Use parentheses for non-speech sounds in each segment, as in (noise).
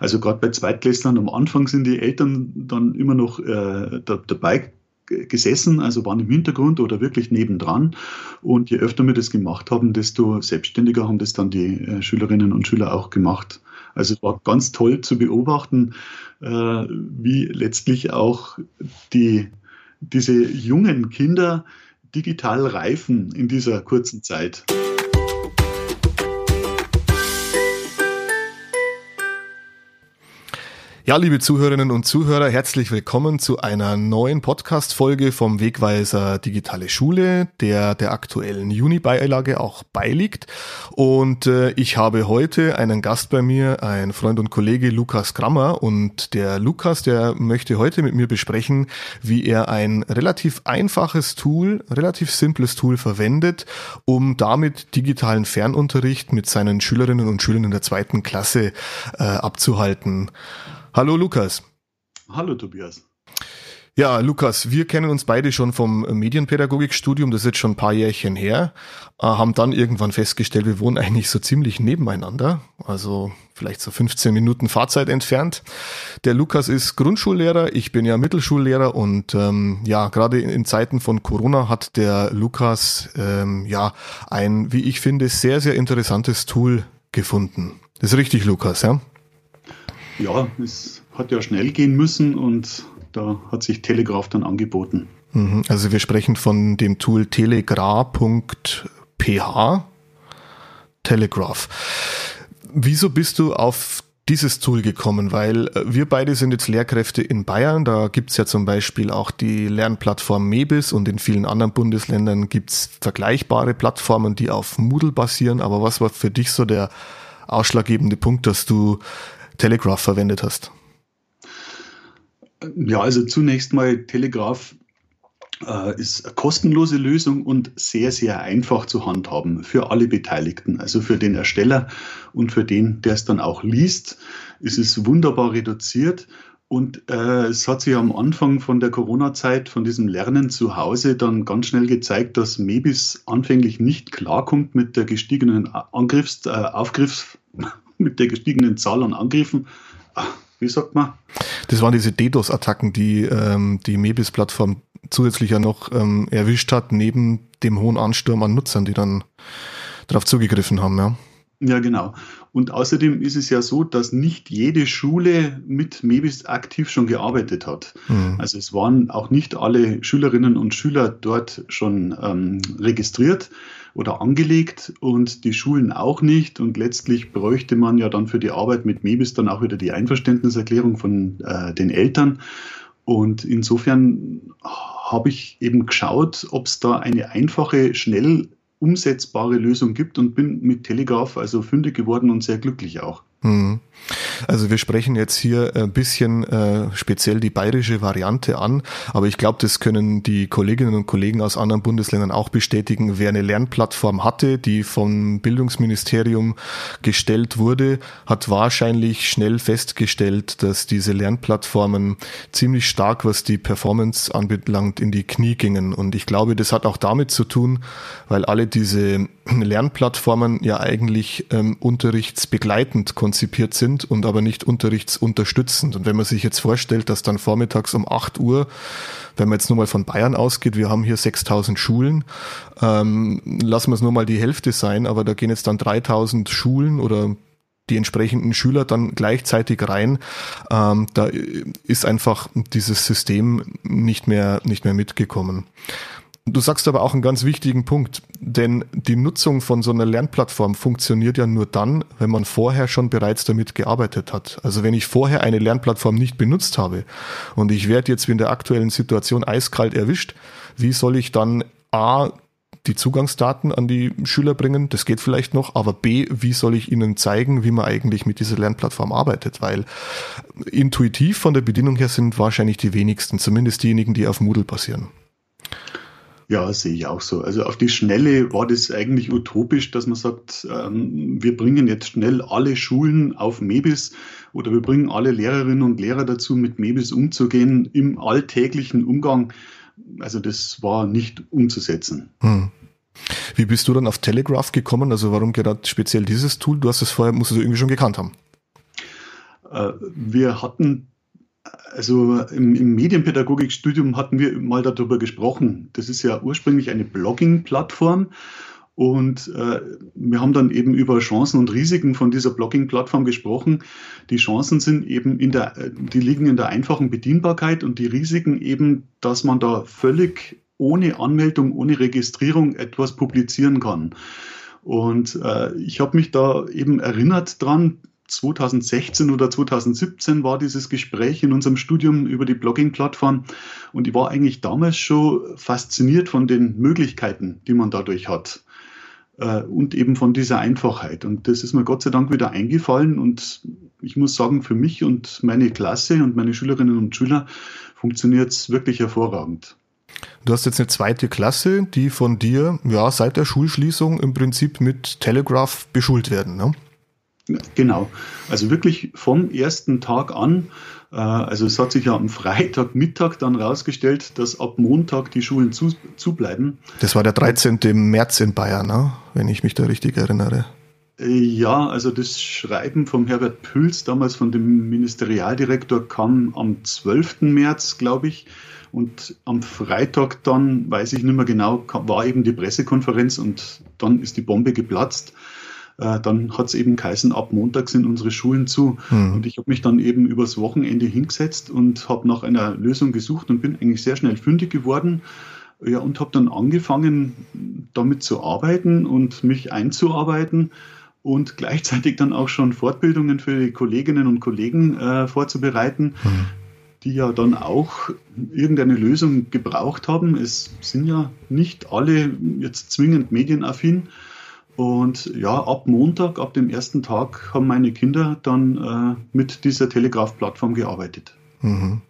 Also gerade bei Zweitklässlern am Anfang sind die Eltern dann immer noch äh, da, dabei gesessen, also waren im Hintergrund oder wirklich nebendran. Und je öfter wir das gemacht haben, desto selbstständiger haben das dann die äh, Schülerinnen und Schüler auch gemacht. Also es war ganz toll zu beobachten, äh, wie letztlich auch die, diese jungen Kinder digital reifen in dieser kurzen Zeit. Ja, liebe Zuhörerinnen und Zuhörer, herzlich willkommen zu einer neuen Podcast-Folge vom Wegweiser Digitale Schule, der der aktuellen Juni-Beilage auch beiliegt. Und äh, ich habe heute einen Gast bei mir, ein Freund und Kollege Lukas Grammer. Und der Lukas, der möchte heute mit mir besprechen, wie er ein relativ einfaches Tool, relativ simples Tool verwendet, um damit digitalen Fernunterricht mit seinen Schülerinnen und Schülern in der zweiten Klasse äh, abzuhalten. Hallo Lukas. Hallo Tobias. Ja, Lukas, wir kennen uns beide schon vom Medienpädagogikstudium, das ist jetzt schon ein paar Jährchen her, äh, haben dann irgendwann festgestellt, wir wohnen eigentlich so ziemlich nebeneinander, also vielleicht so 15 Minuten Fahrzeit entfernt. Der Lukas ist Grundschullehrer, ich bin ja Mittelschullehrer und ähm, ja, gerade in Zeiten von Corona hat der Lukas ähm, ja ein, wie ich finde, sehr, sehr interessantes Tool gefunden. Das ist richtig, Lukas, ja? Ja, es hat ja schnell gehen müssen und da hat sich Telegraph dann angeboten. Mhm. Also wir sprechen von dem Tool telegraph.ph. Telegraph. Wieso bist du auf dieses Tool gekommen? Weil äh, wir beide sind jetzt Lehrkräfte in Bayern. Da gibt's ja zum Beispiel auch die Lernplattform Mebis und in vielen anderen Bundesländern gibt's vergleichbare Plattformen, die auf Moodle basieren. Aber was war für dich so der ausschlaggebende Punkt, dass du Telegraph verwendet hast? Ja, also zunächst mal Telegraph äh, ist eine kostenlose Lösung und sehr, sehr einfach zu handhaben für alle Beteiligten. Also für den Ersteller und für den, der es dann auch liest, ist es wunderbar reduziert. Und äh, es hat sich am Anfang von der Corona-Zeit, von diesem Lernen zu Hause, dann ganz schnell gezeigt, dass Mebis anfänglich nicht klarkommt mit der gestiegenen Angriffs-, äh, Aufgriffs-, mit der gestiegenen Zahl an Angriffen. Ah, wie sagt man? Das waren diese DDoS-Attacken, die ähm, die Mebis-Plattform zusätzlich ja noch ähm, erwischt hat, neben dem hohen Ansturm an Nutzern, die dann darauf zugegriffen haben, ja. Ja, genau. Und außerdem ist es ja so, dass nicht jede Schule mit Mebis aktiv schon gearbeitet hat. Mhm. Also es waren auch nicht alle Schülerinnen und Schüler dort schon ähm, registriert oder angelegt und die Schulen auch nicht. Und letztlich bräuchte man ja dann für die Arbeit mit Mebis dann auch wieder die Einverständniserklärung von äh, den Eltern. Und insofern habe ich eben geschaut, ob es da eine einfache, schnell umsetzbare Lösung gibt und bin mit Telegraph also fündig geworden und sehr glücklich auch. Mhm. Also wir sprechen jetzt hier ein bisschen äh, speziell die bayerische Variante an, aber ich glaube, das können die Kolleginnen und Kollegen aus anderen Bundesländern auch bestätigen. Wer eine Lernplattform hatte, die vom Bildungsministerium gestellt wurde, hat wahrscheinlich schnell festgestellt, dass diese Lernplattformen ziemlich stark, was die Performance anbelangt, in die Knie gingen. Und ich glaube, das hat auch damit zu tun, weil alle diese Lernplattformen ja eigentlich ähm, unterrichtsbegleitend konzipiert sind und aber nicht unterrichtsunterstützend. Und wenn man sich jetzt vorstellt, dass dann vormittags um 8 Uhr, wenn man jetzt nur mal von Bayern ausgeht, wir haben hier 6000 Schulen, ähm, lassen wir es nur mal die Hälfte sein, aber da gehen jetzt dann 3000 Schulen oder die entsprechenden Schüler dann gleichzeitig rein. Ähm, da ist einfach dieses System nicht mehr, nicht mehr mitgekommen. Du sagst aber auch einen ganz wichtigen Punkt, denn die Nutzung von so einer Lernplattform funktioniert ja nur dann, wenn man vorher schon bereits damit gearbeitet hat. Also wenn ich vorher eine Lernplattform nicht benutzt habe und ich werde jetzt in der aktuellen Situation eiskalt erwischt, wie soll ich dann A, die Zugangsdaten an die Schüler bringen, das geht vielleicht noch, aber B, wie soll ich ihnen zeigen, wie man eigentlich mit dieser Lernplattform arbeitet? Weil intuitiv von der Bedienung her sind wahrscheinlich die wenigsten, zumindest diejenigen, die auf Moodle basieren. Ja, sehe ich auch so. Also auf die Schnelle war das eigentlich utopisch, dass man sagt, ähm, wir bringen jetzt schnell alle Schulen auf Mebis oder wir bringen alle Lehrerinnen und Lehrer dazu, mit Mebis umzugehen im alltäglichen Umgang. Also das war nicht umzusetzen. Hm. Wie bist du dann auf Telegraph gekommen? Also warum gerade speziell dieses Tool? Du hast es vorher, musst du irgendwie schon gekannt haben. Äh, wir hatten also im, im Medienpädagogikstudium hatten wir mal darüber gesprochen. Das ist ja ursprünglich eine Blogging-Plattform. Und äh, wir haben dann eben über Chancen und Risiken von dieser Blogging-Plattform gesprochen. Die Chancen sind eben in der, die liegen in der einfachen Bedienbarkeit und die Risiken eben, dass man da völlig ohne Anmeldung, ohne Registrierung etwas publizieren kann. Und äh, ich habe mich da eben erinnert dran, 2016 oder 2017 war dieses Gespräch in unserem Studium über die Blogging-Plattform und ich war eigentlich damals schon fasziniert von den Möglichkeiten, die man dadurch hat äh, und eben von dieser Einfachheit. Und das ist mir Gott sei Dank wieder eingefallen und ich muss sagen, für mich und meine Klasse und meine Schülerinnen und Schüler funktioniert es wirklich hervorragend. Du hast jetzt eine zweite Klasse, die von dir ja seit der Schulschließung im Prinzip mit Telegraph beschult werden. Ne? Genau. Also wirklich vom ersten Tag an. Äh, also es hat sich ja am Freitagmittag dann rausgestellt, dass ab Montag die Schulen zu, zu bleiben. Das war der 13. März in Bayern, ne? wenn ich mich da richtig erinnere. Äh, ja, also das Schreiben vom Herbert Püls, damals von dem Ministerialdirektor, kam am 12. März, glaube ich. Und am Freitag dann, weiß ich nicht mehr genau, war eben die Pressekonferenz und dann ist die Bombe geplatzt äh, dann hat es eben geheißen, ab Montag sind unsere Schulen zu. Mhm. Und ich habe mich dann eben übers Wochenende hingesetzt und habe nach einer Lösung gesucht und bin eigentlich sehr schnell fündig geworden. Ja, und habe dann angefangen, damit zu arbeiten und mich einzuarbeiten und gleichzeitig dann auch schon Fortbildungen für die Kolleginnen und Kollegen äh, vorzubereiten, mhm. die ja dann auch irgendeine Lösung gebraucht haben. Es sind ja nicht alle jetzt zwingend medienaffin. Und ja, ab Montag, ab dem ersten Tag, haben meine Kinder dann äh, mit dieser Telegraph-Plattform gearbeitet. Mhm.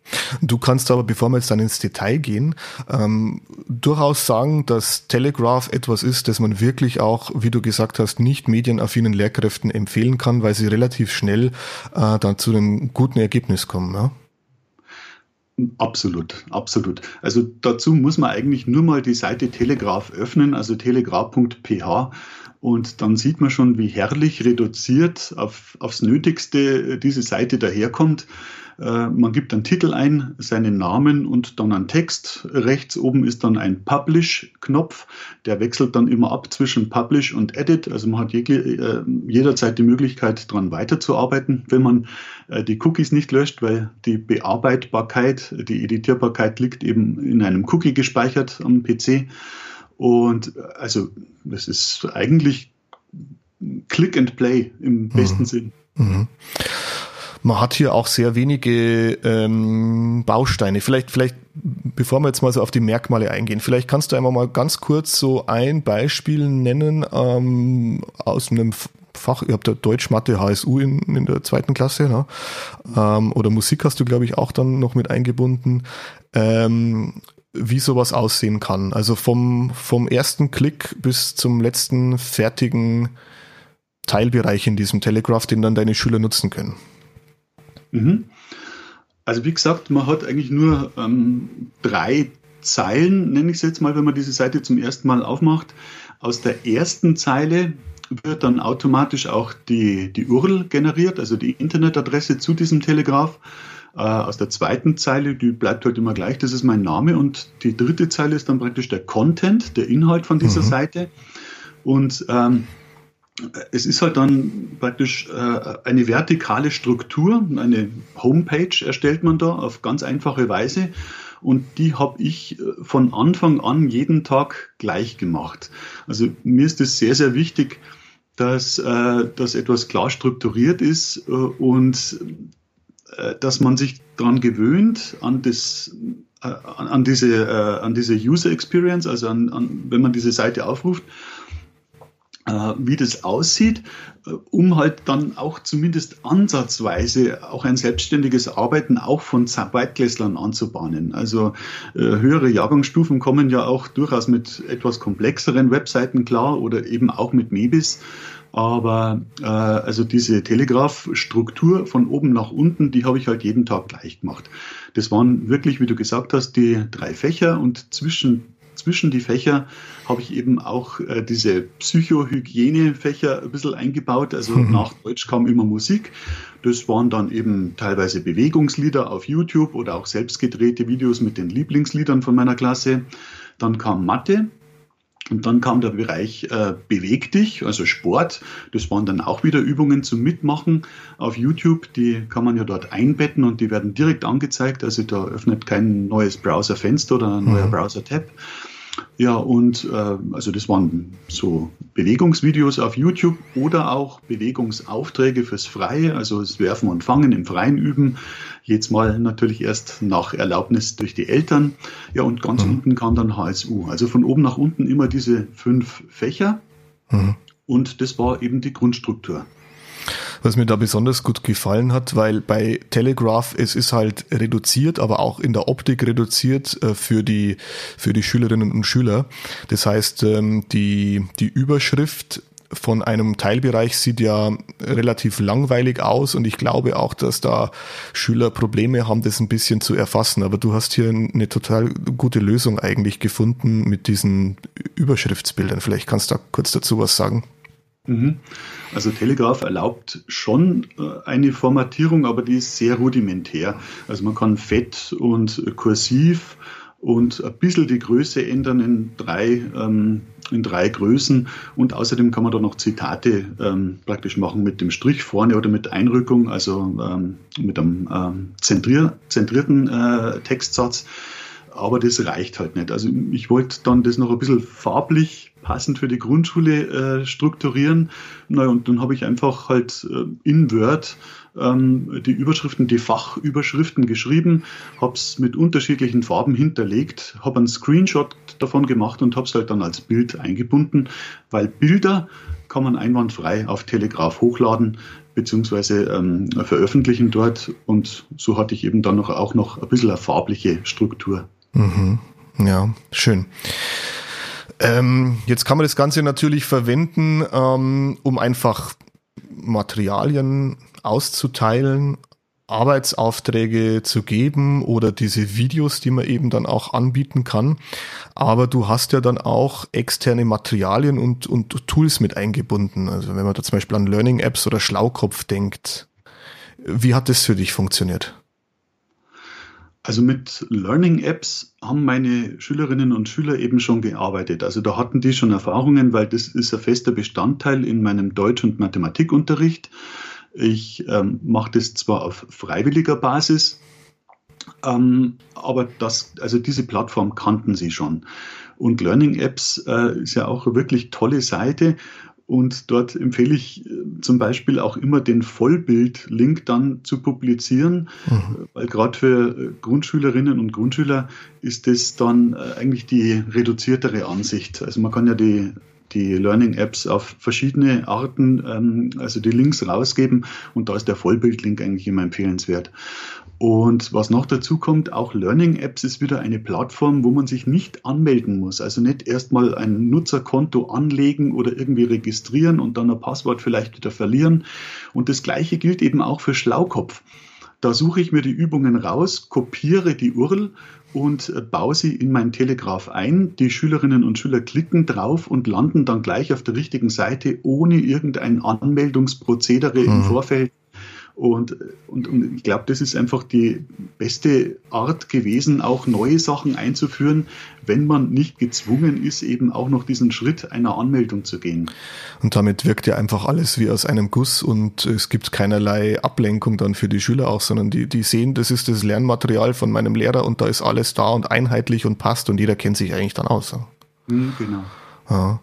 Du kannst aber, bevor wir jetzt dann ins Detail gehen, ähm, durchaus sagen, dass Telegraph etwas ist, das man wirklich auch, wie du gesagt hast, nicht medienaffinen Lehrkräften empfehlen kann, weil sie relativ schnell äh, dann zu einem guten Ergebnis kommen. Ja? Absolut, absolut. Also dazu muss man eigentlich nur mal die Seite Telegraph öffnen, also telegraph.ph und dann sieht man schon, wie herrlich reduziert auf, aufs Nötigste diese Seite daherkommt. Äh, man gibt einen Titel ein, seinen Namen und dann einen Text. Rechts oben ist dann ein Publish-Knopf. Der wechselt dann immer ab zwischen Publish und Edit. Also man hat äh, jederzeit die Möglichkeit, daran weiterzuarbeiten, wenn man äh, die Cookies nicht löscht, weil die Bearbeitbarkeit, die Editierbarkeit liegt eben in einem Cookie gespeichert am PC. Und also das ist eigentlich Click and Play im mhm. besten Sinn. Mhm. Man hat hier auch sehr wenige ähm, Bausteine. Vielleicht, vielleicht, bevor wir jetzt mal so auf die Merkmale eingehen, vielleicht kannst du einmal mal ganz kurz so ein Beispiel nennen ähm, aus einem Fach, ihr habt ja Deutsch, Mathe, HSU in, in der zweiten Klasse, ne? ähm, oder Musik hast du, glaube ich, auch dann noch mit eingebunden. Ähm, wie sowas aussehen kann. Also vom, vom ersten Klick bis zum letzten fertigen Teilbereich in diesem Telegraph, den dann deine Schüler nutzen können. Mhm. Also wie gesagt, man hat eigentlich nur ähm, drei Zeilen, nenne ich es jetzt mal, wenn man diese Seite zum ersten Mal aufmacht. Aus der ersten Zeile wird dann automatisch auch die, die URL generiert, also die Internetadresse zu diesem Telegraph. Äh, aus der zweiten Zeile, die bleibt halt immer gleich, das ist mein Name. Und die dritte Zeile ist dann praktisch der Content, der Inhalt von dieser mhm. Seite. Und ähm, es ist halt dann praktisch äh, eine vertikale Struktur, eine Homepage erstellt man da auf ganz einfache Weise. Und die habe ich äh, von Anfang an jeden Tag gleich gemacht. Also mir ist es sehr, sehr wichtig, dass, äh, dass etwas klar strukturiert ist äh, und dass man sich daran gewöhnt, an, das, äh, an, diese, äh, an diese User Experience, also an, an, wenn man diese Seite aufruft, wie das aussieht, um halt dann auch zumindest ansatzweise auch ein selbstständiges Arbeiten auch von Zweitklässlern anzubahnen. Also höhere Jahrgangsstufen kommen ja auch durchaus mit etwas komplexeren Webseiten klar oder eben auch mit Mebis. Aber äh, also diese Telegraph-Struktur von oben nach unten, die habe ich halt jeden Tag gleich gemacht. Das waren wirklich, wie du gesagt hast, die drei Fächer und zwischen zwischen die Fächer habe ich eben auch äh, diese Psychohygiene-Fächer ein bisschen eingebaut. Also mhm. nach Deutsch kam immer Musik. Das waren dann eben teilweise Bewegungslieder auf YouTube oder auch selbstgedrehte Videos mit den Lieblingsliedern von meiner Klasse. Dann kam Mathe. Und dann kam der Bereich äh, Beweg dich, also Sport. Das waren dann auch wieder Übungen zum Mitmachen auf YouTube. Die kann man ja dort einbetten und die werden direkt angezeigt. Also da öffnet kein neues Browserfenster oder ein neuer mhm. Browser-Tab. Ja, und äh, also das waren so Bewegungsvideos auf YouTube oder auch Bewegungsaufträge fürs Freie, also das Werfen und Fangen im Freien üben. Jetzt mal natürlich erst nach Erlaubnis durch die Eltern. Ja, und ganz mhm. unten kam dann HSU. Also von oben nach unten immer diese fünf Fächer. Mhm. Und das war eben die Grundstruktur was mir da besonders gut gefallen hat, weil bei Telegraph es ist halt reduziert, aber auch in der Optik reduziert äh, für die für die Schülerinnen und Schüler. Das heißt, ähm, die die Überschrift von einem Teilbereich sieht ja relativ langweilig aus und ich glaube auch, dass da Schüler Probleme haben, das ein bisschen zu erfassen. Aber du hast hier eine total gute Lösung eigentlich gefunden mit diesen Überschriftsbildern. Vielleicht kannst du da kurz dazu was sagen. Mhm. Also Telegraph erlaubt schon äh, eine Formatierung, aber die ist sehr rudimentär. Also man kann fett und kursiv und ein bisschen die Größe ändern in drei, ähm, in drei Größen. Und außerdem kann man da noch Zitate ähm, praktisch machen mit dem Strich vorne oder mit Einrückung, also ähm, mit einem zentrier, zentrierten äh, Textsatz. Aber das reicht halt nicht. Also ich wollte dann das noch ein bisschen farblich passend für die Grundschule äh, strukturieren. Na, und dann habe ich einfach halt äh, in Word ähm, die Überschriften, die Fachüberschriften geschrieben, habe es mit unterschiedlichen Farben hinterlegt, habe einen Screenshot davon gemacht und habe es halt dann als Bild eingebunden, weil Bilder kann man einwandfrei auf Telegraph hochladen beziehungsweise ähm, veröffentlichen dort und so hatte ich eben dann noch, auch noch ein bisschen eine farbliche Struktur. Mhm. Ja, schön. Ähm, jetzt kann man das Ganze natürlich verwenden, ähm, um einfach Materialien auszuteilen, Arbeitsaufträge zu geben oder diese Videos, die man eben dann auch anbieten kann. Aber du hast ja dann auch externe Materialien und, und Tools mit eingebunden. Also wenn man da zum Beispiel an Learning Apps oder Schlaukopf denkt. Wie hat das für dich funktioniert? Also mit Learning Apps haben meine Schülerinnen und Schüler eben schon gearbeitet. Also da hatten die schon Erfahrungen, weil das ist ein fester Bestandteil in meinem Deutsch- und Mathematikunterricht. Ich ähm, mache das zwar auf freiwilliger Basis, ähm, aber das, also diese Plattform kannten sie schon. Und Learning Apps äh, ist ja auch eine wirklich tolle Seite, und dort empfehle ich äh, zum Beispiel auch immer den Vollbild-Link dann zu publizieren, mhm. weil gerade für äh, Grundschülerinnen und Grundschüler ist das dann äh, eigentlich die reduziertere Ansicht. Also man kann ja die die Learning-Apps auf verschiedene Arten, ähm, also die Links rausgeben und da ist der Vollbild-Link eigentlich immer empfehlenswert. Und was noch dazu kommt, auch Learning Apps ist wieder eine Plattform, wo man sich nicht anmelden muss. Also nicht erstmal ein Nutzerkonto anlegen oder irgendwie registrieren und dann ein Passwort vielleicht wieder verlieren. Und das Gleiche gilt eben auch für Schlaukopf. Da suche ich mir die Übungen raus, kopiere die URL und baue sie in mein Telegraph ein. Die Schülerinnen und Schüler klicken drauf und landen dann gleich auf der richtigen Seite, ohne irgendein Anmeldungsprozedere mhm. im Vorfeld und, und, und ich glaube, das ist einfach die beste Art gewesen, auch neue Sachen einzuführen, wenn man nicht gezwungen ist, eben auch noch diesen Schritt einer Anmeldung zu gehen. Und damit wirkt ja einfach alles wie aus einem Guss und es gibt keinerlei Ablenkung dann für die Schüler auch, sondern die, die sehen, das ist das Lernmaterial von meinem Lehrer und da ist alles da und einheitlich und passt und jeder kennt sich eigentlich dann aus. Mhm, genau. Ja.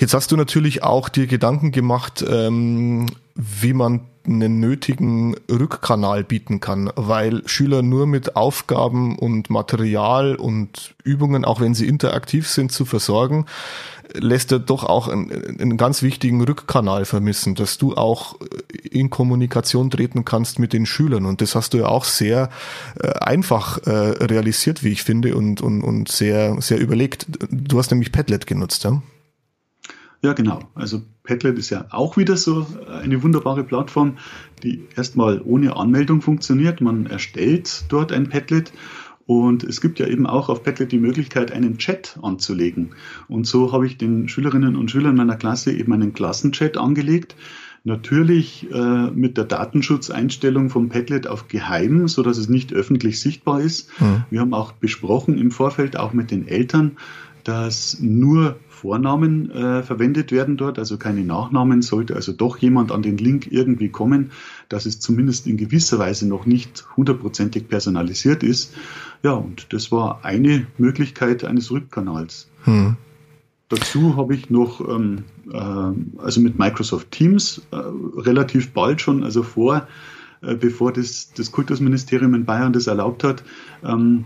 Jetzt hast du natürlich auch dir Gedanken gemacht, ähm, wie man einen nötigen Rückkanal bieten kann, weil Schüler nur mit Aufgaben und Material und Übungen, auch wenn sie interaktiv sind, zu versorgen, lässt er doch auch einen, einen ganz wichtigen Rückkanal vermissen, dass du auch in Kommunikation treten kannst mit den Schülern. Und das hast du ja auch sehr äh, einfach äh, realisiert, wie ich finde, und, und, und sehr, sehr überlegt. Du hast nämlich Padlet genutzt, ja? Ja, genau. Also Padlet ist ja auch wieder so eine wunderbare Plattform, die erstmal ohne Anmeldung funktioniert. Man erstellt dort ein Padlet Und es gibt ja eben auch auf Padlet die Möglichkeit, einen Chat anzulegen. Und so habe ich den Schülerinnen und Schülern meiner Klasse eben einen Klassenchat angelegt. Natürlich äh, mit der Datenschutzeinstellung vom Padlet auf geheim, so dass es nicht öffentlich sichtbar ist. Mhm. Wir haben auch besprochen im Vorfeld, auch mit den Eltern, dass nur Vornamen äh, verwendet werden dort, also keine Nachnamen. Sollte also doch jemand an den Link irgendwie kommen, dass es zumindest in gewisser Weise noch nicht hundertprozentig personalisiert ist. Ja, und das war eine Möglichkeit eines Rückkanals. Hm. Dazu habe ich noch, ähm, äh, also mit Microsoft Teams äh, relativ bald schon, also vor, äh, bevor das, das Kultusministerium in Bayern das erlaubt hat, ähm,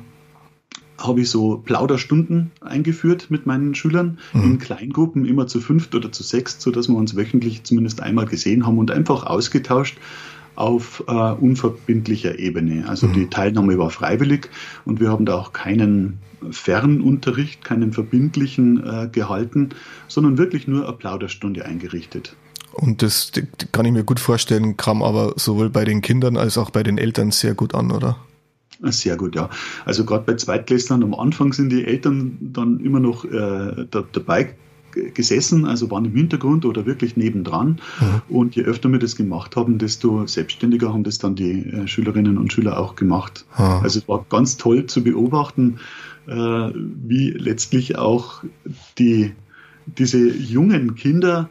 habe ich so Plauderstunden eingeführt mit meinen Schülern mhm. in Kleingruppen, immer zu fünft oder zu sechst, sodass wir uns wöchentlich zumindest einmal gesehen haben und einfach ausgetauscht auf äh, unverbindlicher Ebene. Also mhm. die Teilnahme war freiwillig und wir haben da auch keinen Fernunterricht, keinen verbindlichen äh, gehalten, sondern wirklich nur eine Plauderstunde eingerichtet. Und das kann ich mir gut vorstellen, kam aber sowohl bei den Kindern als auch bei den Eltern sehr gut an, oder? (laughs) Sehr gut, ja. Also gerade bei Zweitklässlern am Anfang sind die Eltern dann immer noch äh, da, dabei gesessen, also waren im Hintergrund oder wirklich nebendran. Mhm. Und je öfter wir das gemacht haben, desto selbstständiger haben das dann die äh, Schülerinnen und Schüler auch gemacht. Mhm. Also es war ganz toll zu beobachten, äh, wie letztlich auch die, diese jungen Kinder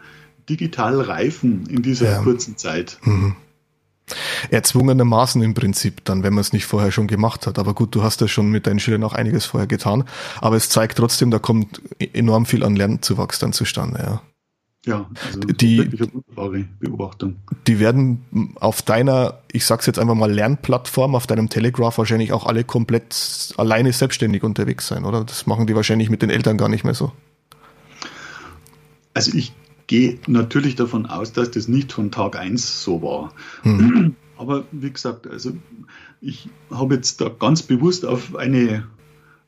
digital reifen in dieser ja. kurzen Zeit. Mhm. Erzwungenermaßen im Prinzip dann, wenn man es nicht vorher schon gemacht hat. Aber gut, du hast ja schon mit deinen Schülern auch einiges vorher getan. Aber es zeigt trotzdem, da kommt enorm viel an Lernzuwachs dann zustande, ja. Ja, also die, wunderbare Beobachtung. Die werden auf deiner, ich sag's jetzt einfach mal, Lernplattform, auf deinem Telegraph wahrscheinlich auch alle komplett alleine selbstständig unterwegs sein, oder? Das machen die wahrscheinlich mit den Eltern gar nicht mehr so. Also ich gehe natürlich davon aus, dass das nicht von Tag 1 so war. Mhm. (clears throat) Aber wie gesagt, also ich habe jetzt da ganz bewusst auf eine,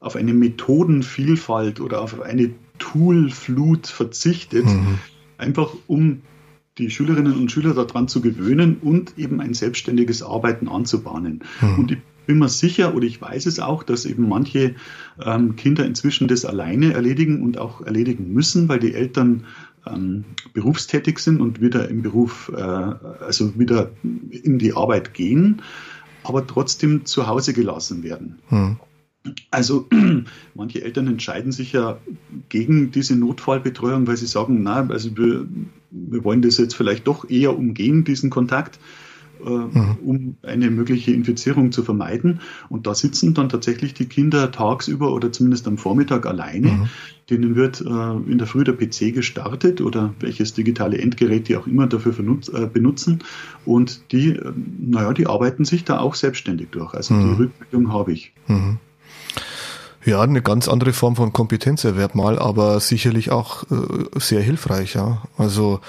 auf eine Methodenvielfalt oder auf eine Toolflut verzichtet, mhm. einfach um die Schülerinnen und Schüler daran zu gewöhnen und eben ein selbstständiges Arbeiten anzubahnen. Mhm. Und ich bin mir sicher oder ich weiß es auch, dass eben manche ähm, Kinder inzwischen das alleine erledigen und auch erledigen müssen, weil die Eltern ähm, berufstätig sind und wieder im Beruf, äh, also wieder in die Arbeit gehen, aber trotzdem zu Hause gelassen werden. Hm. Also (clears throat) manche Eltern entscheiden sich ja gegen diese Notfallbetreuung, weil sie sagen, na, also wir, wir wollen das jetzt vielleicht doch eher umgehen, diesen Kontakt mhm. um eine mögliche Infizierung zu vermeiden. Und da sitzen dann tatsächlich die Kinder tagsüber oder zumindest am Vormittag alleine. Mhm. Denen wird äh, in der Früh der PC gestartet oder welches digitale Endgerät die auch immer dafür äh, benutzen. Und die, äh, naja, die arbeiten sich da auch selbstständig durch. Also mhm. die Rückmeldung habe ich. Mhm. Ja, eine ganz andere Form von Kompetenzerwerb mal, aber sicherlich auch äh, sehr hilfreich, ja. Also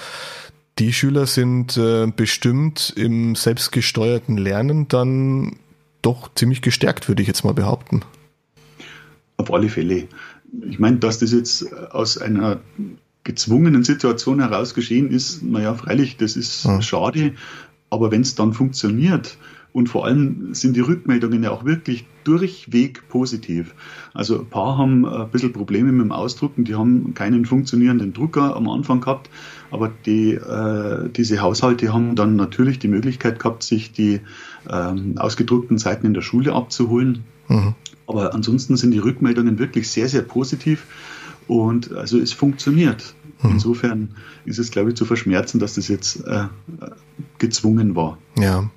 die Schüler sind äh, bestimmt im selbstgesteuerten Lernen dann doch ziemlich gestärkt, würde ich jetzt mal behaupten. Auf alle Fälle. Ich meine, dass das jetzt aus einer gezwungenen Situation heraus geschehen ist, naja, freilich, das ist ja. schade, aber wenn es dann funktioniert, und vor allem sind die Rückmeldungen ja auch wirklich durchweg positiv. Also ein paar haben ein bisschen Probleme mit dem Ausdrucken, die haben keinen funktionierenden Drucker am Anfang gehabt, aber die, äh, diese Haushalte haben dann natürlich die Möglichkeit gehabt, sich die ähm, ausgedruckten Seiten in der Schule abzuholen. Mhm. Aber ansonsten sind die Rückmeldungen wirklich sehr, sehr positiv. Und also es funktioniert. Mhm. Insofern ist es, glaube ich, zu verschmerzen, dass das jetzt äh, gezwungen war. Ja.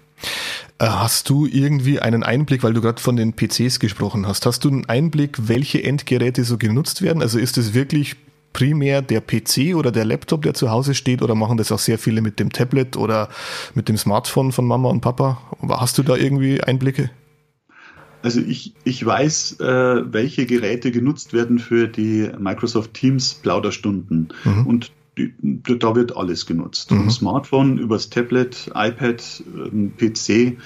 Äh, hast du irgendwie einen Einblick, weil du gerade von den PCs gesprochen hast, hast du einen Einblick, welche Endgeräte so genutzt werden? Also ist es wirklich primär der PC oder der Laptop, der zu Hause steht, oder machen das auch sehr viele mit dem Tablet oder mit dem Smartphone von Mama und Papa? Hast du da irgendwie Einblicke? Also ich, ich weiß, äh, welche Geräte genutzt werden für die Microsoft Teams Plauderstunden. Mhm. Und da wird alles genutzt. Mhm. Smartphone, übers Tablet, iPad, ähm, PC,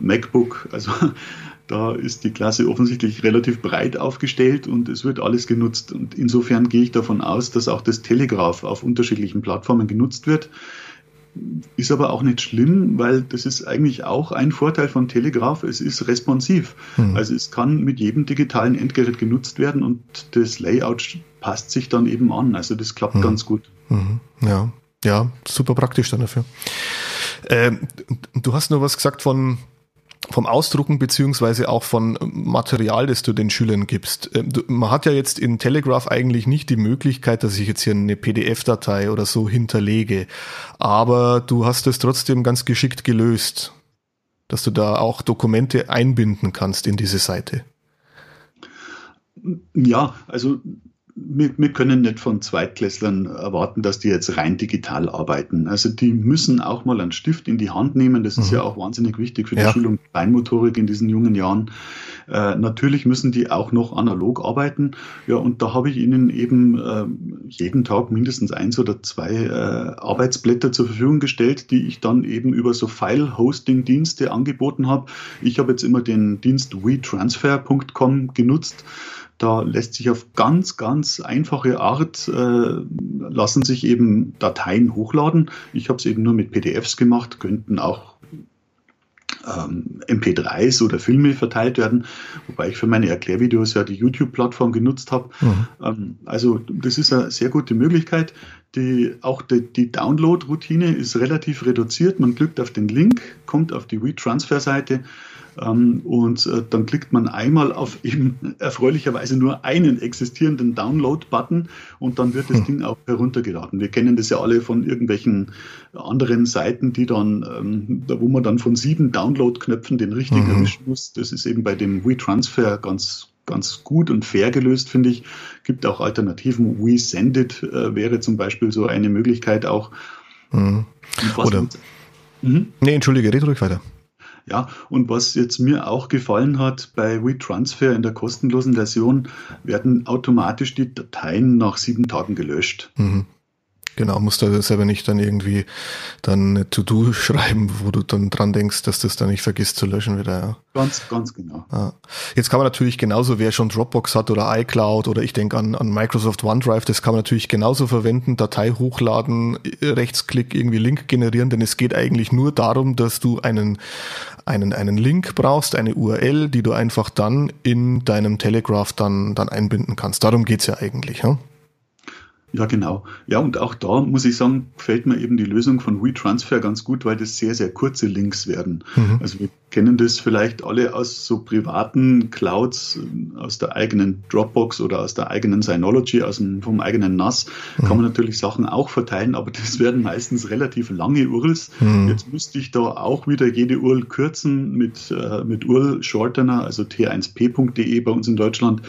MacBook. Also (laughs) da ist die Klasse offensichtlich relativ breit aufgestellt und es wird alles genutzt. Und insofern gehe ich davon aus, dass auch das Telegraph auf unterschiedlichen Plattformen genutzt wird. Ist aber auch nicht schlimm, weil das ist eigentlich auch ein Vorteil von Telegraph. Es ist responsiv. Mhm. Also es kann mit jedem digitalen Endgerät genutzt werden und das Layout passt sich dann eben an. Also das klappt mhm. ganz gut. Mhm. Ja, ja, super praktisch dann dafür. Ähm, du hast nur was gesagt von vom Ausdrucken beziehungsweise auch von Material, das du den Schülern gibst. Ähm, man hat ja jetzt in Telegraph eigentlich nicht die Möglichkeit, dass ich jetzt hier eine PDF-Datei oder so hinterlege. Aber du hast es trotzdem ganz geschickt gelöst, dass du da auch Dokumente einbinden kannst in diese Seite. Ja, also wir, wir, können nicht von Zweitklässlern erwarten, dass die jetzt rein digital arbeiten. Also die müssen auch mal einen Stift in die Hand nehmen. Das mhm. ist ja auch wahnsinnig wichtig für die ja. Schulung Feinmotorik in diesen jungen Jahren. Äh, natürlich müssen die auch noch analog arbeiten. Ja, und da habe ich ihnen eben äh, jeden Tag mindestens eins oder zwei äh, Arbeitsblätter zur Verfügung gestellt, die ich dann eben über so File-Hosting-Dienste angeboten habe. Ich habe jetzt immer den Dienst WeTransfer.com genutzt. Da lässt sich auf ganz, ganz einfache Art, äh, lassen sich eben Dateien hochladen. Ich habe es eben nur mit PDFs gemacht, könnten auch ähm, MP3s oder Filme verteilt werden, wobei ich für meine Erklärvideos ja die YouTube-Plattform genutzt habe. Mhm. Ähm, also das ist eine sehr gute Möglichkeit. Die, auch die, die Download-Routine ist relativ reduziert. Man klickt auf den Link, kommt auf die WeTransfer-Seite und äh, dann klickt man einmal auf (laughs) eben erfreulicherweise nur einen existierenden Download-Button und dann wird das hm. Ding auch heruntergeladen. Wir kennen das ja alle von irgendwelchen anderen Seiten, die dann, ähm, wo man dann von sieben Download-Knöpfen den richtigen mhm. erwischen muss. Das ist eben bei dem WeTransfer ganz ganz gut und fair gelöst, finde ich. Gibt auch Alternativen. WeSendIt äh, wäre zum Beispiel so eine Möglichkeit auch. Mhm. Oder, mhm. Nee, entschuldige, red ruhig weiter. Ja, und was jetzt mir auch gefallen hat, bei WeTransfer in der kostenlosen Version werden automatisch die Dateien nach sieben Tagen gelöscht. Mhm. Genau, musst du selber nicht dann irgendwie dann eine To-Do (laughs) schreiben, wo du dann dran denkst, dass du es dann nicht vergisst zu löschen wieder. Ja. Ganz, ganz genau. Ja. Jetzt kann man natürlich genauso, wer schon Dropbox hat oder iCloud oder ich denke an, an Microsoft OneDrive, das kann man natürlich genauso verwenden, Datei hochladen, Rechtsklick irgendwie Link generieren, denn es geht eigentlich nur darum, dass du einen, einen, einen Link brauchst, eine URL, die du einfach dann in deinem Telegraph dann, dann einbinden kannst. Darum geht's ja eigentlich. Ja? Ja, genau. Ja, und auch da muss ich sagen, gefällt mir eben die Lösung von WeTransfer ganz gut, weil das sehr, sehr kurze Links werden. Mhm. Also wir kennen das vielleicht alle aus so privaten Clouds, aus der eigenen Dropbox oder aus der eigenen Synology, aus dem, vom eigenen NAS, mhm. kann man natürlich Sachen auch verteilen, aber das werden meistens relativ lange URLs. Mhm. Jetzt müsste ich da auch wieder jede URL kürzen mit, äh, mit URL-Shortener, also t1p.de bei uns in Deutschland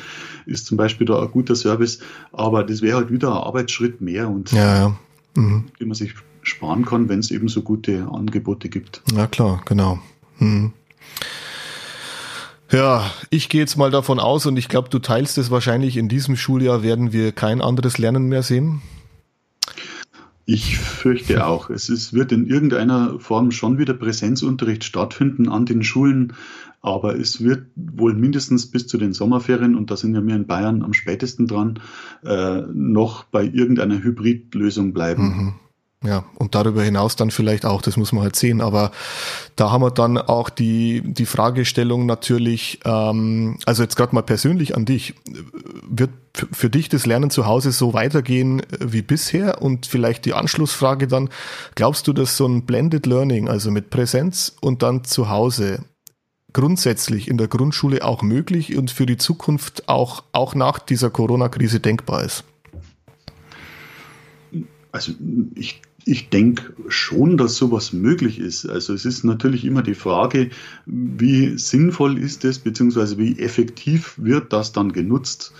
ist zum Beispiel da ein guter Service, aber das wäre halt wieder ein Arbeitsschritt mehr und ja, ja. Mhm. den man sich sparen kann, wenn es eben so gute Angebote gibt. Ja klar, genau. Hm. Ja, ich gehe jetzt mal davon aus und ich glaube, du teilst es wahrscheinlich, in diesem Schuljahr werden wir kein anderes Lernen mehr sehen. Ich fürchte auch. Es ist, wird in irgendeiner Form schon wieder Präsenzunterricht stattfinden an den Schulen, aber es wird wohl mindestens bis zu den Sommerferien, und da sind ja wir in Bayern am spätesten dran, äh, noch bei irgendeiner Hybridlösung bleiben. Mhm. Ja, und darüber hinaus dann vielleicht auch, das muss man halt sehen. Aber da haben wir dann auch die, die Fragestellung natürlich, ähm, also jetzt gerade mal persönlich an dich. Wird für dich das Lernen zu Hause so weitergehen äh, wie bisher? Und vielleicht die Anschlussfrage dann, glaubst du, dass so ein Blended Learning, also mit Präsenz und dann zu Hause, grundsätzlich in der Grundschule auch möglich und für die Zukunft auch, auch nach dieser Corona-Krise denkbar ist? Also ich ich denke schon, dass sowas möglich ist. Also es ist natürlich immer die Frage, wie sinnvoll ist es, beziehungsweise wie effektiv wird das dann genutzt.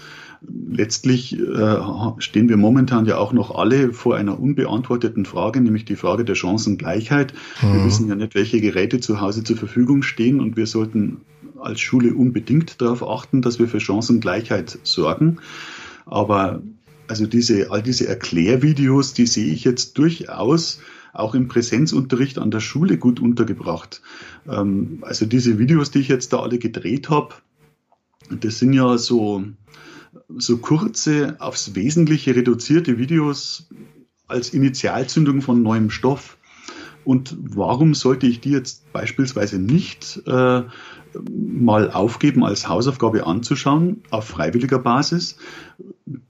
Letztlich äh, stehen wir momentan ja auch noch alle vor einer unbeantworteten Frage, nämlich die Frage der Chancengleichheit. Mhm. Wir wissen ja nicht, welche Geräte zu Hause zur Verfügung stehen und wir sollten als Schule unbedingt darauf achten, dass wir für Chancengleichheit sorgen. Aber also diese, all diese Erklärvideos, die sehe ich jetzt durchaus auch im Präsenzunterricht an der Schule gut untergebracht. Ähm, also diese Videos, die ich jetzt da alle gedreht habe, das sind ja so, so kurze, aufs Wesentliche reduzierte Videos als Initialzündung von neuem Stoff. Und warum sollte ich die jetzt beispielsweise nicht äh, mal aufgeben, als Hausaufgabe anzuschauen, auf freiwilliger Basis,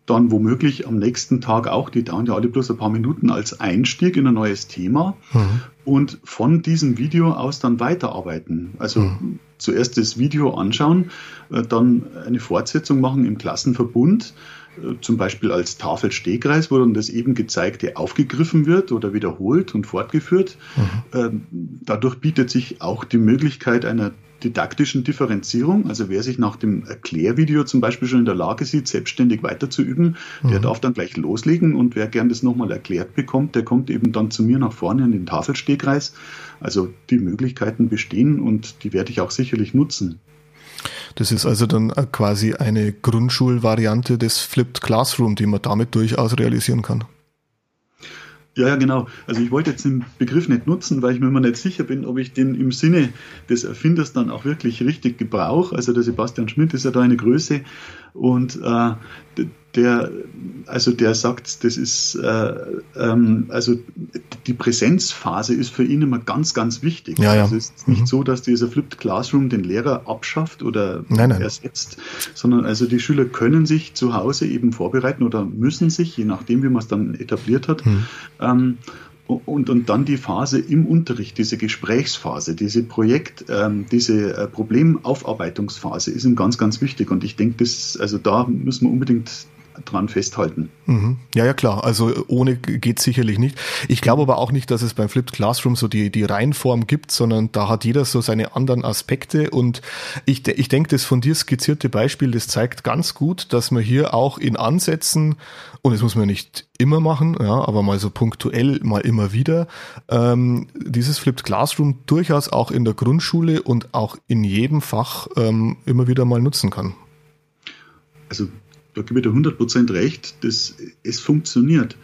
dann womöglich am nächsten Tag auch, die dauern ja alle bloß ein paar Minuten, als Einstieg in ein neues Thema mhm. und von diesem Video aus dann weiterarbeiten. Also mhm. zuerst das Video anschauen, äh, dann eine Fortsetzung machen im Klassenverbund, äh, zum Beispiel als Tafel Stegreis, wo dann das eben Gezeigte aufgegriffen wird oder wiederholt und fortgeführt. Mhm. Ähm, dadurch bietet sich auch die Möglichkeit einer didaktischen Differenzierung. Also wer sich nach dem Erklärvideo zum Beispiel schon in der Lage sieht, selbstständig weiterzuüben, mhm. der darf dann gleich loslegen und wer gern das nochmal erklärt bekommt, der kommt eben dann zu mir nach vorne in den Tafelstegreis. Also die Möglichkeiten bestehen und die werde ich auch sicherlich nutzen. Das ist also dann quasi eine Grundschulvariante des Flipped Classroom, die man damit durchaus realisieren kann. Ja, ja, genau. Also ich wollte jetzt den Begriff nicht nutzen, weil ich mir immer nicht sicher bin, ob ich den im Sinne des Erfinders dann auch wirklich richtig gebrauche. Also der Sebastian Schmidt ist ja da eine Größe und äh, der, also der sagt, das ist, äh, ähm, also die Präsenzphase ist für ihn immer ganz, ganz wichtig. Ja, ja. Also es ist nicht mhm. so, dass dieser Flipped Classroom den Lehrer abschafft oder nein, nein. ersetzt, sondern also die Schüler können sich zu Hause eben vorbereiten oder müssen sich, je nachdem, wie man es dann etabliert hat, mhm. ähm, und, und dann die Phase im Unterricht, diese Gesprächsphase, diese Projekt, ähm, diese äh, Problemaufarbeitungsphase ist ihm ganz, ganz wichtig. Und ich denke, das, also da müssen wir unbedingt dran festhalten. Mhm. Ja, ja, klar. Also ohne geht sicherlich nicht. Ich glaube aber auch nicht, dass es beim Flipped Classroom so die, die Reihenform gibt, sondern da hat jeder so seine anderen Aspekte. Und ich, ich denke, das von dir skizzierte Beispiel, das zeigt ganz gut, dass man hier auch in Ansätzen, und das muss man nicht immer machen, ja, aber mal so punktuell, mal immer wieder, ähm, dieses Flipped Classroom durchaus auch in der Grundschule und auch in jedem Fach ähm, immer wieder mal nutzen kann. Also da gebe ich dir 100% recht, dass es funktioniert.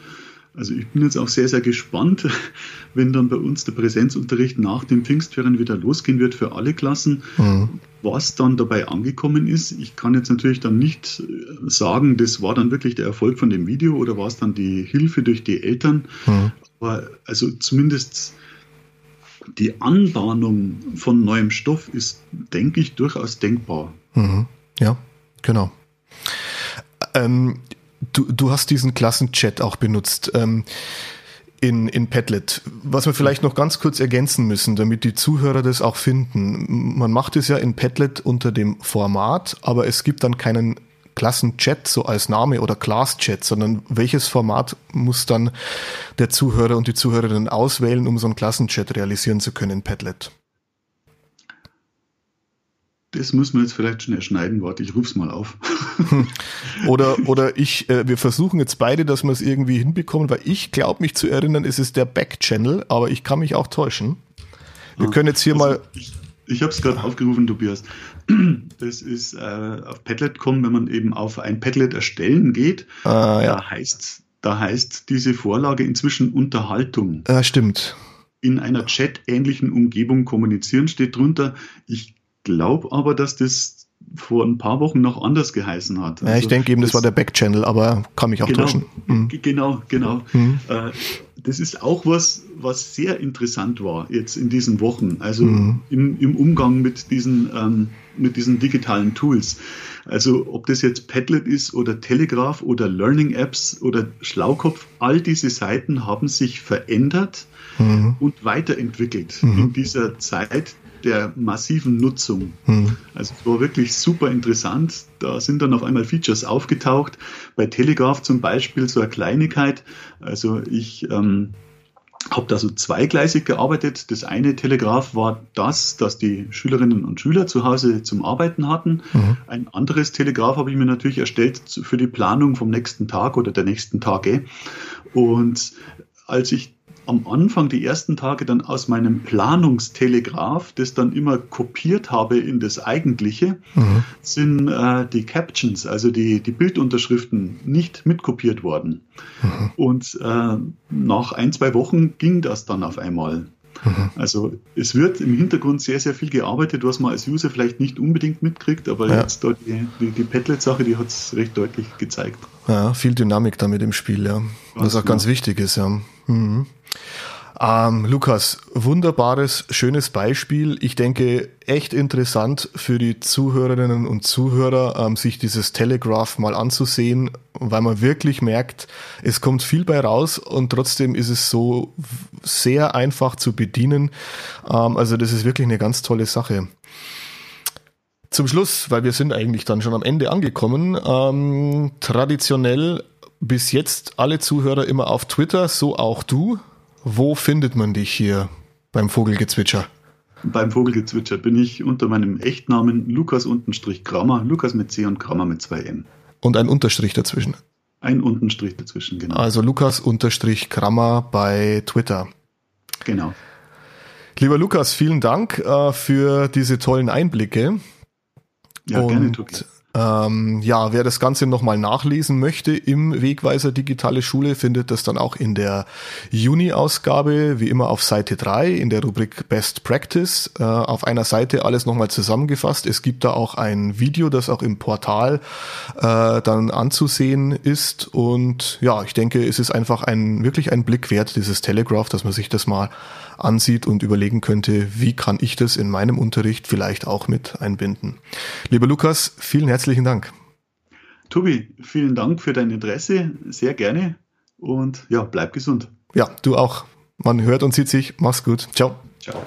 Also ich bin jetzt auch sehr, sehr gespannt, (laughs) wenn dann bei uns der Präsenzunterricht nach den Pfingstferien wieder losgehen wird für alle Klassen, mhm. was dann dabei angekommen ist. Ich kann jetzt natürlich dann nicht sagen, das war dann wirklich der Erfolg von dem Video oder war es dann die Hilfe durch die Eltern. Mhm. Aber also zumindest die Anbahnung von neuem Stoff ist, denke ich, durchaus denkbar. Mhm. Ja, genau. Ähm, du, du hast diesen Klassenchat auch benutzt. Ähm, in, in Padlet. Was wir vielleicht noch ganz kurz ergänzen müssen, damit die Zuhörer das auch finden. Man macht es ja in Padlet unter dem Format, aber es gibt dann keinen Klassenchat so als Name oder Classchat, sondern welches Format muss dann der Zuhörer und die Zuhörerin auswählen, um so einen Klassenchat realisieren zu können in Padlet? Das müssen wir jetzt vielleicht schnell schneiden. Warte, ich ruf's mal auf. (laughs) oder, oder ich, äh, wir versuchen jetzt beide, dass wir es irgendwie hinbekommen, weil ich glaube mich zu erinnern, es ist der Backchannel, aber ich kann mich auch täuschen. Wir ah, können jetzt hier also mal. Ich, ich habe es gerade aufgerufen, Tobias. (clears throat) Das ist äh, auf Padlet.com, wenn man eben auf ein Padlet erstellen geht, ah, ja. da heißt da heißt diese Vorlage inzwischen Unterhaltung. Ja, stimmt. In einer chat-ähnlichen Umgebung kommunizieren steht drunter. Ich glaube aber, dass das vor ein paar Wochen noch anders geheißen hat. Also ja, ich also denke eben, das, das, war der Backchannel, aber kann mich auch genau, täuschen. Mhm. Genau, genau. Mhm. Äh, das ist auch was, was sehr interessant war jetzt in diesen Wochen, also mhm. im, im, Umgang mit diesen, ähm, mit diesen digitalen Tools. Also ob das jetzt Padlet ist oder Telegraph oder Learning Apps oder Schlaukopf, all diese Seiten haben sich verändert mhm. und weiterentwickelt mhm. in dieser Zeit, der massiven Nutzung. Hm. Also es war wirklich super interessant. Da sind dann auf einmal Features aufgetaucht. Bei Telegraph zum Beispiel so eine Kleinigkeit. Also ich ähm, habe da so zweigleisig gearbeitet. Das eine Telegraph war das, dass die Schülerinnen und Schüler zu Hause zum Arbeiten hatten. Mhm. Ein anderes Telegraph habe ich mir natürlich erstellt für die Planung vom nächsten Tag oder der nächsten Tage. Und als ich am Anfang die ersten Tage dann aus meinem Planungstelegraph, das dann immer kopiert habe in das eigentliche, mhm. sind äh, die Captions, also die, die Bildunterschriften, nicht mitkopiert worden. Mhm. Und äh, nach ein, zwei Wochen ging das dann auf einmal. Mhm. Also es wird im Hintergrund sehr, sehr viel gearbeitet, was man als User vielleicht nicht unbedingt mitkriegt, aber ja. jetzt da die, die, die Padlet-Sache, die hat es recht deutlich gezeigt. Ja, viel Dynamik damit im Spiel, ja. Was, was auch ganz wichtig ist, ja. Mhm. Ähm, Lukas, wunderbares, schönes Beispiel. Ich denke, echt interessant für die Zuhörerinnen und Zuhörer, ähm, sich dieses Telegraph mal anzusehen, weil man wirklich merkt, es kommt viel bei raus und trotzdem ist es so sehr einfach zu bedienen. Ähm, also das ist wirklich eine ganz tolle Sache. Zum Schluss, weil wir sind eigentlich dann schon am Ende angekommen, ähm, traditionell bis jetzt alle Zuhörer immer auf Twitter, so auch du. Wo findet man dich hier beim Vogelgezwitscher? Beim Vogelgezwitscher bin ich unter meinem Echtnamen Lukas-Grammer, Lukas mit C und Grammer mit zwei N. Und ein Unterstrich dazwischen. Ein Unterstrich dazwischen, genau. Also Lukas-Grammer bei Twitter. Genau. Lieber Lukas, vielen Dank äh, für diese tollen Einblicke. Ja, und, gerne, Tobi. Ähm, ja, wer das Ganze nochmal nachlesen möchte im Wegweiser Digitale Schule, findet das dann auch in der Juni-Ausgabe, wie immer auf Seite 3 in der Rubrik Best Practice. Äh, auf einer Seite alles nochmal zusammengefasst. Es gibt da auch ein Video, das auch im Portal äh, dann anzusehen ist. Und ja, ich denke, es ist einfach ein wirklich ein Blick wert, dieses Telegraph, dass man sich das mal ansieht und überlegen könnte, wie kann ich das in meinem Unterricht vielleicht auch mit einbinden. Lieber Lukas, vielen herzlichen Dank. Tobi, vielen Dank für dein Interesse, sehr gerne und ja, bleib gesund. Ja, du auch. Man hört und sieht sich. Mach's gut. Ciao. Ciao.